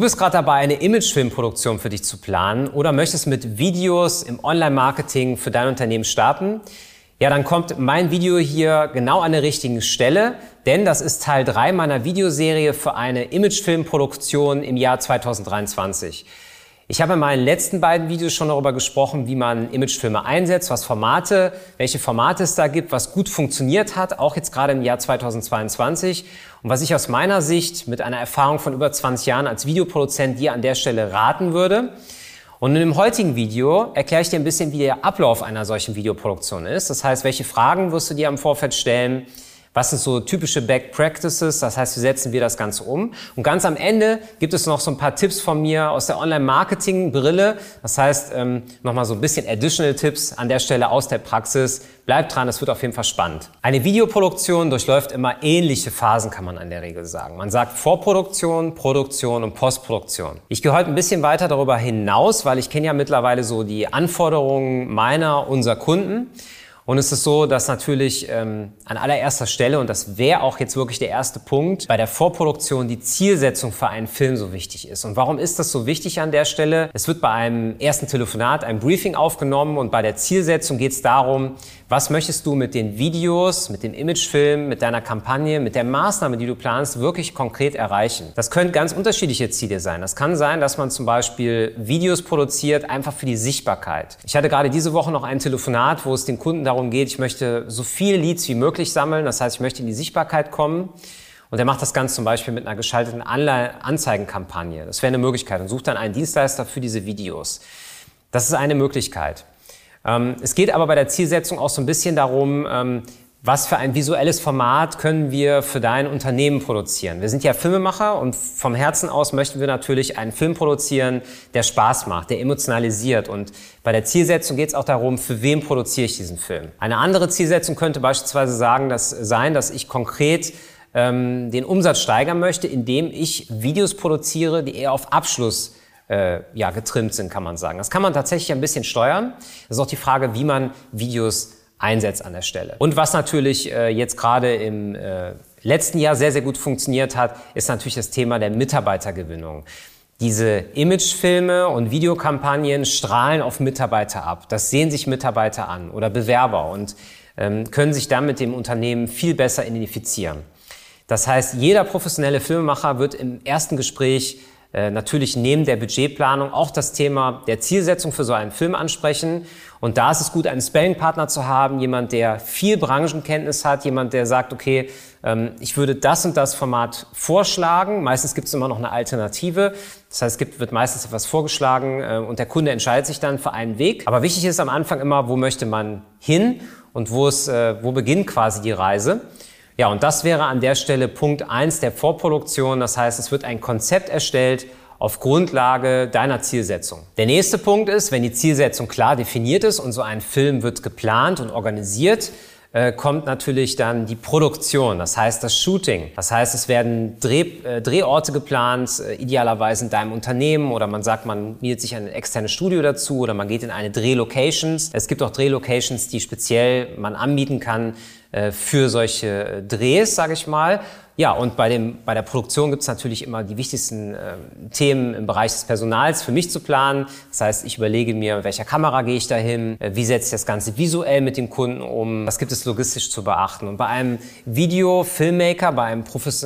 Du bist gerade dabei, eine Imagefilmproduktion für dich zu planen oder möchtest mit Videos im Online-Marketing für dein Unternehmen starten? Ja, dann kommt mein Video hier genau an der richtigen Stelle, denn das ist Teil 3 meiner Videoserie für eine Imagefilmproduktion im Jahr 2023. Ich habe in meinen letzten beiden Videos schon darüber gesprochen, wie man Imagefilme einsetzt, was Formate, welche Formate es da gibt, was gut funktioniert hat, auch jetzt gerade im Jahr 2022 und was ich aus meiner Sicht mit einer Erfahrung von über 20 Jahren als Videoproduzent dir an der Stelle raten würde. Und in dem heutigen Video erkläre ich dir ein bisschen, wie der Ablauf einer solchen Videoproduktion ist. Das heißt, welche Fragen wirst du dir am Vorfeld stellen, was sind so typische Back Practices? Das heißt, wie setzen wir das Ganze um? Und ganz am Ende gibt es noch so ein paar Tipps von mir aus der Online-Marketing-Brille. Das heißt, ähm, nochmal so ein bisschen Additional Tipps an der Stelle aus der Praxis. Bleibt dran, es wird auf jeden Fall spannend. Eine Videoproduktion durchläuft immer ähnliche Phasen, kann man an der Regel sagen. Man sagt Vorproduktion, Produktion und Postproduktion. Ich gehe heute ein bisschen weiter darüber hinaus, weil ich kenne ja mittlerweile so die Anforderungen meiner, unserer Kunden. Und es ist so, dass natürlich ähm, an allererster Stelle, und das wäre auch jetzt wirklich der erste Punkt, bei der Vorproduktion die Zielsetzung für einen Film so wichtig ist. Und warum ist das so wichtig an der Stelle? Es wird bei einem ersten Telefonat ein Briefing aufgenommen und bei der Zielsetzung geht es darum, was möchtest du mit den Videos, mit dem Imagefilm, mit deiner Kampagne, mit der Maßnahme, die du planst, wirklich konkret erreichen? Das können ganz unterschiedliche Ziele sein. Das kann sein, dass man zum Beispiel Videos produziert, einfach für die Sichtbarkeit. Ich hatte gerade diese Woche noch ein Telefonat, wo es den Kunden darum geht, ich möchte so viele Leads wie möglich sammeln. Das heißt, ich möchte in die Sichtbarkeit kommen. Und er macht das Ganze zum Beispiel mit einer geschalteten Anzeigenkampagne. Das wäre eine Möglichkeit und sucht dann einen Dienstleister für diese Videos. Das ist eine Möglichkeit. Ähm, es geht aber bei der Zielsetzung auch so ein bisschen darum, ähm, was für ein visuelles Format können wir für dein Unternehmen produzieren? Wir sind ja Filmemacher und vom Herzen aus möchten wir natürlich einen Film produzieren, der Spaß macht, der emotionalisiert. Und bei der Zielsetzung geht es auch darum, für wen produziere ich diesen Film. Eine andere Zielsetzung könnte beispielsweise sagen, dass, sein, dass ich konkret ähm, den Umsatz steigern möchte, indem ich Videos produziere, die eher auf Abschluss äh, ja, getrimmt sind, kann man sagen. Das kann man tatsächlich ein bisschen steuern. Das ist auch die Frage, wie man Videos einsetzt an der Stelle. Und was natürlich äh, jetzt gerade im äh, letzten Jahr sehr, sehr gut funktioniert hat, ist natürlich das Thema der Mitarbeitergewinnung. Diese Imagefilme und Videokampagnen strahlen auf Mitarbeiter ab. Das sehen sich Mitarbeiter an oder Bewerber und ähm, können sich dann mit dem Unternehmen viel besser identifizieren. Das heißt, jeder professionelle Filmemacher wird im ersten Gespräch äh, natürlich neben der Budgetplanung auch das Thema der Zielsetzung für so einen Film ansprechen. Und da ist es gut, einen Spelling-Partner zu haben, jemand, der viel Branchenkenntnis hat, jemand, der sagt, okay, ähm, ich würde das und das Format vorschlagen. Meistens gibt es immer noch eine Alternative. Das heißt, es gibt, wird meistens etwas vorgeschlagen äh, und der Kunde entscheidet sich dann für einen Weg. Aber wichtig ist am Anfang immer, wo möchte man hin und wo, ist, äh, wo beginnt quasi die Reise. Ja, und das wäre an der Stelle Punkt eins der Vorproduktion. Das heißt, es wird ein Konzept erstellt auf Grundlage deiner Zielsetzung. Der nächste Punkt ist, wenn die Zielsetzung klar definiert ist und so ein Film wird geplant und organisiert, äh, kommt natürlich dann die Produktion, das heißt das Shooting. Das heißt, es werden Dreh, äh, Drehorte geplant, äh, idealerweise in deinem Unternehmen oder man sagt, man mietet sich ein externes Studio dazu oder man geht in eine Drehlocations. Es gibt auch Drehlocations, die speziell man anbieten kann für solche Drehs, sage ich mal. Ja, und bei, dem, bei der Produktion gibt es natürlich immer die wichtigsten äh, Themen im Bereich des Personals für mich zu planen. Das heißt, ich überlege mir, mit welcher Kamera gehe ich dahin, äh, wie setze ich das Ganze visuell mit dem Kunden um, was gibt es logistisch zu beachten. Und bei einem Video-Filmmaker, bei, einem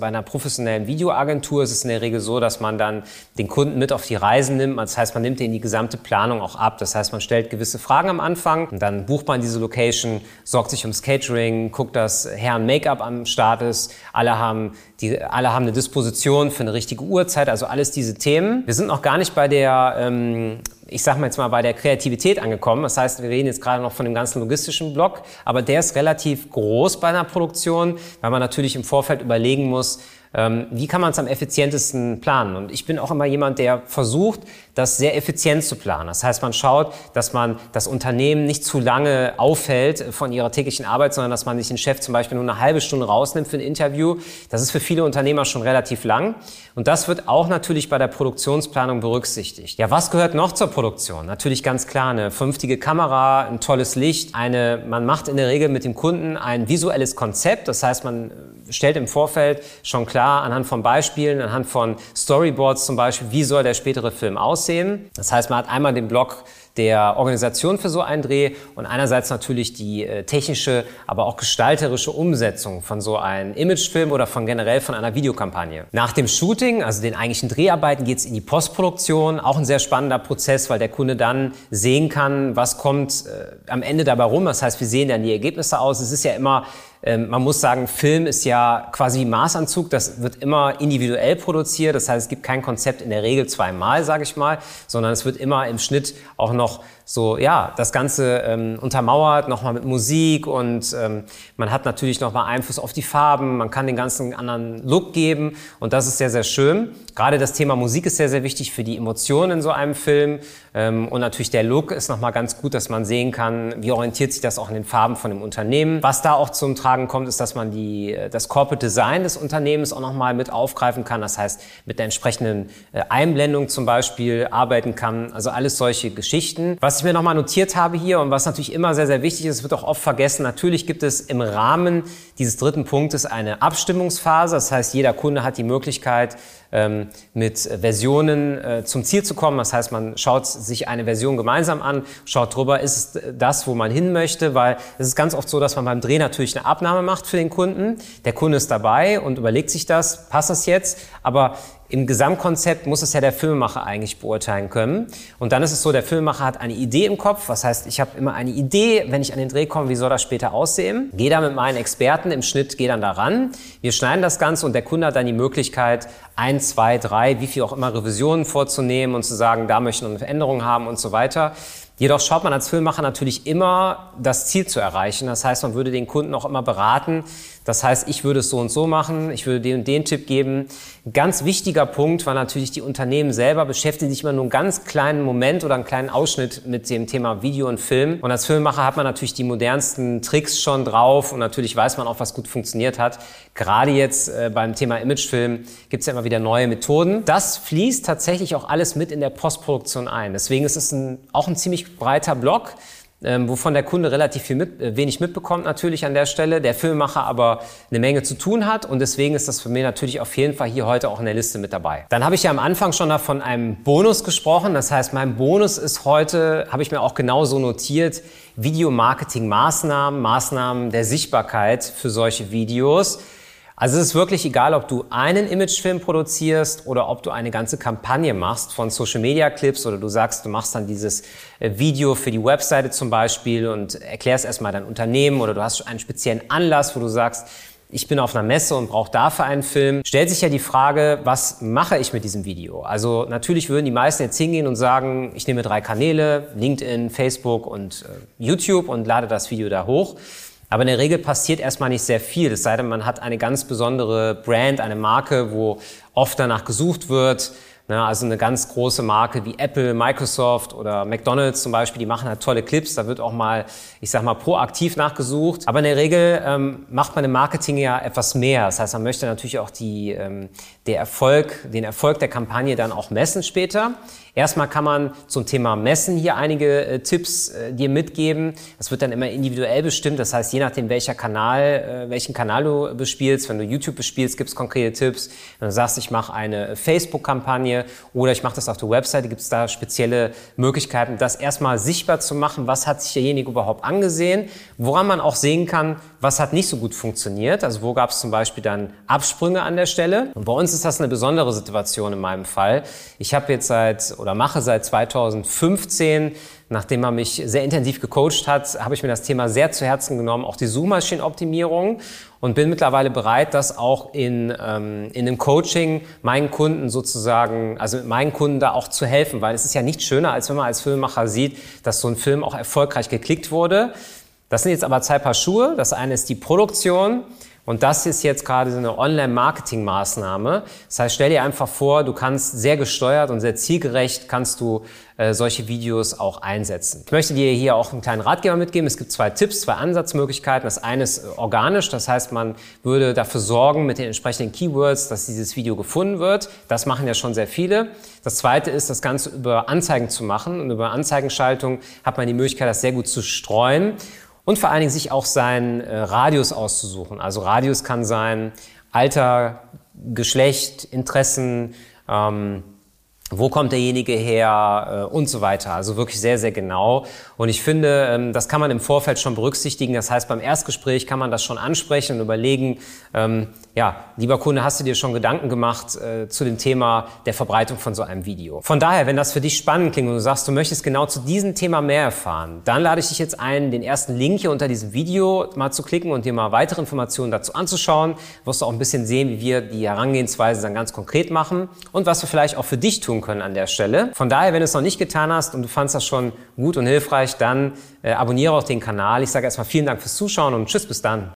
bei einer professionellen Videoagentur ist es in der Regel so, dass man dann den Kunden mit auf die Reisen nimmt. Das heißt, man nimmt den die gesamte Planung auch ab. Das heißt, man stellt gewisse Fragen am Anfang und dann bucht man diese Location, sorgt sich ums Catering, guckt, dass Herren Make-up am Start ist, alle haben haben, die alle haben eine Disposition für eine richtige Uhrzeit, also alles diese Themen. Wir sind noch gar nicht bei der, ähm, ich sag mal jetzt mal bei der Kreativität angekommen. Das heißt, wir reden jetzt gerade noch von dem ganzen logistischen Block, aber der ist relativ groß bei einer Produktion, weil man natürlich im Vorfeld überlegen muss, ähm, wie kann man es am effizientesten planen? Und ich bin auch immer jemand, der versucht, das sehr effizient zu planen. Das heißt, man schaut, dass man das Unternehmen nicht zu lange aufhält von ihrer täglichen Arbeit, sondern dass man sich den Chef zum Beispiel nur eine halbe Stunde rausnimmt für ein Interview. Das ist für viele Unternehmer schon relativ lang. Und das wird auch natürlich bei der Produktionsplanung berücksichtigt. Ja, was gehört noch zur Produktion? Natürlich ganz klar eine vernünftige Kamera, ein tolles Licht, eine, man macht in der Regel mit dem Kunden ein visuelles Konzept. Das heißt, man stellt im Vorfeld schon klar, anhand von Beispielen, anhand von Storyboards zum Beispiel, wie soll der spätere Film aussehen. Das heißt, man hat einmal den Block der Organisation für so einen Dreh und einerseits natürlich die äh, technische, aber auch gestalterische Umsetzung von so einem Imagefilm oder von generell von einer Videokampagne. Nach dem Shooting, also den eigentlichen Dreharbeiten, geht es in die Postproduktion. Auch ein sehr spannender Prozess, weil der Kunde dann sehen kann, was kommt äh, am Ende dabei rum. Das heißt, wir sehen dann die Ergebnisse aus. Es ist ja immer ähm, man muss sagen, Film ist ja quasi Maßanzug, das wird immer individuell produziert. Das heißt, es gibt kein Konzept in der Regel zweimal, sage ich mal, sondern es wird immer im Schnitt auch noch noch so, ja, das Ganze ähm, untermauert, nochmal mit Musik und ähm, man hat natürlich nochmal Einfluss auf die Farben, man kann den ganzen anderen Look geben und das ist sehr, sehr schön. Gerade das Thema Musik ist sehr, sehr wichtig für die Emotionen in so einem Film ähm, und natürlich der Look ist nochmal ganz gut, dass man sehen kann, wie orientiert sich das auch in den Farben von dem Unternehmen. Was da auch zum Tragen kommt, ist, dass man die, äh, das Corporate Design des Unternehmens auch nochmal mit aufgreifen kann, das heißt mit der entsprechenden äh, Einblendung zum Beispiel arbeiten kann, also alles solche Geschichten. Was was ich mir nochmal notiert habe hier und was natürlich immer sehr, sehr wichtig ist, wird auch oft vergessen, natürlich gibt es im Rahmen dieses dritten Punktes eine Abstimmungsphase. Das heißt, jeder Kunde hat die Möglichkeit, ähm, mit Versionen äh, zum Ziel zu kommen. Das heißt, man schaut sich eine Version gemeinsam an, schaut drüber, ist es das, wo man hin möchte, weil es ist ganz oft so, dass man beim Dreh natürlich eine Abnahme macht für den Kunden. Der Kunde ist dabei und überlegt sich das, passt das jetzt? Aber im Gesamtkonzept muss es ja der Filmemacher eigentlich beurteilen können. Und dann ist es so, der Filmemacher hat eine Idee im Kopf. Was heißt, ich habe immer eine Idee, wenn ich an den Dreh komme, wie soll das später aussehen? Gehe da mit meinen Experten im Schnitt, gehe dann daran. Wir schneiden das Ganze und der Kunde hat dann die Möglichkeit, ein, zwei, drei, wie viel auch immer Revisionen vorzunehmen und zu sagen, da möchten wir eine Veränderung haben und so weiter. Jedoch schaut man als Filmemacher natürlich immer, das Ziel zu erreichen. Das heißt, man würde den Kunden auch immer beraten. Das heißt, ich würde es so und so machen, ich würde den und den Tipp geben. Ein ganz wichtiger Punkt war natürlich, die Unternehmen selber beschäftigen sich immer nur einen ganz kleinen Moment oder einen kleinen Ausschnitt mit dem Thema Video und Film. Und als Filmemacher hat man natürlich die modernsten Tricks schon drauf und natürlich weiß man auch, was gut funktioniert hat. Gerade jetzt äh, beim Thema Imagefilm gibt es ja immer wieder neue Methoden. Das fließt tatsächlich auch alles mit in der Postproduktion ein. Deswegen ist es ein, auch ein ziemlich breiter Block, ähm, wovon der Kunde relativ viel mit, äh, wenig mitbekommt natürlich an der Stelle, der Filmemacher aber eine Menge zu tun hat und deswegen ist das für mich natürlich auf jeden Fall hier heute auch in der Liste mit dabei. Dann habe ich ja am Anfang schon davon einem Bonus gesprochen, das heißt mein Bonus ist heute, habe ich mir auch genauso notiert, Videomarketing-Maßnahmen, Maßnahmen der Sichtbarkeit für solche Videos. Also es ist wirklich egal, ob du einen Imagefilm produzierst oder ob du eine ganze Kampagne machst von Social Media Clips oder du sagst, du machst dann dieses äh, Video für die Webseite zum Beispiel und erklärst erstmal dein Unternehmen oder du hast einen speziellen Anlass, wo du sagst, ich bin auf einer Messe und brauche dafür einen Film, stellt sich ja die Frage, was mache ich mit diesem Video? Also natürlich würden die meisten jetzt hingehen und sagen, ich nehme drei Kanäle, LinkedIn, Facebook und äh, YouTube und lade das Video da hoch. Aber in der Regel passiert erstmal nicht sehr viel, es sei denn, man hat eine ganz besondere Brand, eine Marke, wo oft danach gesucht wird. Ne, also eine ganz große Marke wie Apple, Microsoft oder McDonald's zum Beispiel, die machen halt tolle Clips. Da wird auch mal, ich sag mal, proaktiv nachgesucht. Aber in der Regel ähm, macht man im Marketing ja etwas mehr. Das heißt, man möchte natürlich auch die, ähm, der Erfolg, den Erfolg der Kampagne dann auch messen später. Erstmal kann man zum Thema Messen hier einige äh, Tipps äh, dir mitgeben. Das wird dann immer individuell bestimmt. Das heißt, je nachdem, welcher Kanal, äh, welchen Kanal du bespielst, wenn du YouTube bespielst, gibt es konkrete Tipps. Wenn du sagst, ich mache eine Facebook-Kampagne oder ich mache das auf der Webseite, gibt es da spezielle Möglichkeiten, das erstmal sichtbar zu machen. Was hat sich derjenige überhaupt angesehen? Woran man auch sehen kann, was hat nicht so gut funktioniert. Also wo gab es zum Beispiel dann Absprünge an der Stelle. Und bei uns ist das eine besondere Situation in meinem Fall. Ich habe jetzt seit oder mache seit 2015 Nachdem er mich sehr intensiv gecoacht hat, habe ich mir das Thema sehr zu Herzen genommen, auch die Suchmaschinenoptimierung und bin mittlerweile bereit, das auch in, ähm, in einem Coaching meinen Kunden sozusagen, also mit meinen Kunden da auch zu helfen, weil es ist ja nicht schöner, als wenn man als Filmemacher sieht, dass so ein Film auch erfolgreich geklickt wurde. Das sind jetzt aber zwei Paar Schuhe. Das eine ist die Produktion und das ist jetzt gerade so eine Online-Marketing-Maßnahme. Das heißt, stell dir einfach vor, du kannst sehr gesteuert und sehr zielgerecht kannst du äh, solche Videos auch einsetzen. Ich möchte dir hier auch einen kleinen Ratgeber mitgeben. Es gibt zwei Tipps, zwei Ansatzmöglichkeiten. Das eine ist äh, organisch, das heißt, man würde dafür sorgen mit den entsprechenden Keywords, dass dieses Video gefunden wird. Das machen ja schon sehr viele. Das zweite ist, das Ganze über Anzeigen zu machen. Und über Anzeigenschaltung hat man die Möglichkeit, das sehr gut zu streuen und vor allen Dingen sich auch seinen äh, Radius auszusuchen. Also Radius kann sein Alter, Geschlecht, Interessen, ähm, wo kommt derjenige her äh, und so weiter. Also wirklich sehr, sehr genau. Und ich finde, ähm, das kann man im Vorfeld schon berücksichtigen. Das heißt, beim Erstgespräch kann man das schon ansprechen und überlegen, ähm, ja, lieber Kunde, hast du dir schon Gedanken gemacht äh, zu dem Thema der Verbreitung von so einem Video? Von daher, wenn das für dich spannend klingt und du sagst, du möchtest genau zu diesem Thema mehr erfahren, dann lade ich dich jetzt ein, den ersten Link hier unter diesem Video mal zu klicken und dir mal weitere Informationen dazu anzuschauen. Wirst du auch ein bisschen sehen, wie wir die Herangehensweise dann ganz konkret machen und was wir vielleicht auch für dich tun können an der Stelle. Von daher, wenn du es noch nicht getan hast und du fandest das schon gut und hilfreich, dann äh, abonniere auch den Kanal. Ich sage erstmal vielen Dank fürs Zuschauen und tschüss, bis dann.